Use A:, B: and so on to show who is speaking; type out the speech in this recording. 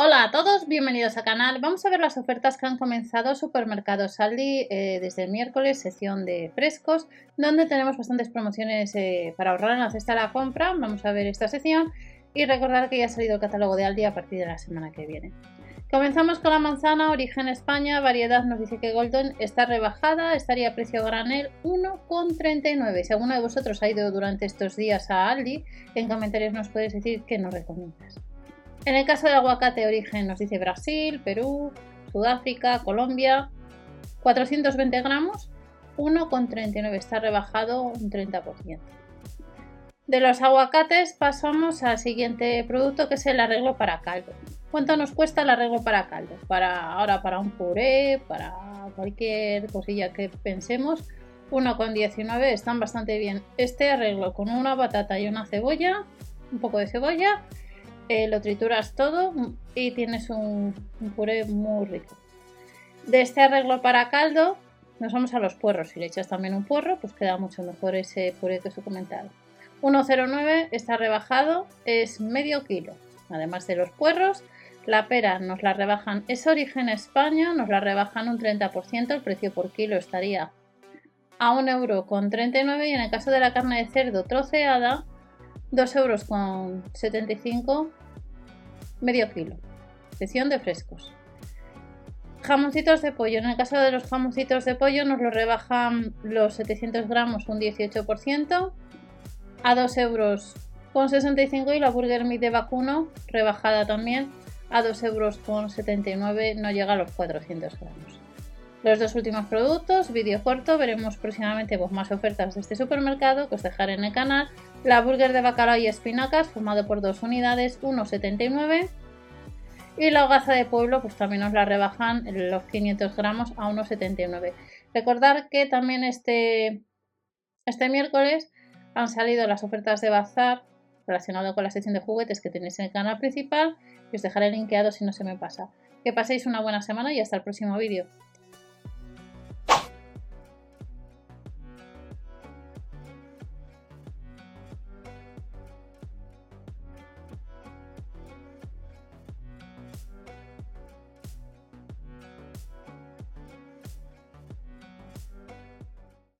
A: Hola a todos, bienvenidos al canal. Vamos a ver las ofertas que han comenzado Supermercados Aldi eh, desde el miércoles, sesión de frescos, donde tenemos bastantes promociones eh, para ahorrar en la cesta de la compra. Vamos a ver esta sección y recordar que ya ha salido el catálogo de Aldi a partir de la semana que viene. Comenzamos con la manzana, origen España, variedad nos dice que Golden está rebajada, estaría a precio granel 1,39. Si alguno de vosotros ha ido durante estos días a Aldi, en comentarios nos puedes decir que nos recomiendas. En el caso del aguacate origen nos dice Brasil, Perú, Sudáfrica, Colombia. 420 gramos, 1,39. Está rebajado un 30%. De los aguacates pasamos al siguiente producto que es el arreglo para caldo. ¿Cuánto nos cuesta el arreglo para caldo? Para ahora para un puré, para cualquier cosilla que pensemos. 1,19 están bastante bien. Este arreglo con una batata y una cebolla, un poco de cebolla eh, lo trituras todo y tienes un, puré muy rico. De este arreglo para caldo nos vamos a los puerros. Si le echas también un puerro, pues queda mucho mejor ese puré que os he comentado. 1,09 está rebajado, es medio kilo. Además de los puerros, la pera nos la rebajan, es origen España, nos la rebajan un 30%, el precio por kilo estaría a 1,39 euro y en el caso de la carne de cerdo troceada 2 euros con 75 medio kilo sección de frescos. Jamoncitos de pollo en el caso de los jamoncitos de pollo nos lo rebajan los 700 gramos un 18% a 2 euros con 65 y la burger meat de vacuno rebajada también a 2 euros con 79 no llega a los 400 gramos los dos últimos productos, vídeo corto, veremos próximamente pues, más ofertas de este supermercado que os dejaré en el canal. La burger de bacalao y espinacas, formado por dos unidades, 1,79. Y la hogaza de pueblo, pues también os la rebajan los 500 gramos a 1,79. Recordar que también este, este miércoles han salido las ofertas de bazar relacionado con la sección de juguetes que tenéis en el canal principal y os dejaré linkeado si no se me pasa. Que paséis una buena semana y hasta el próximo vídeo.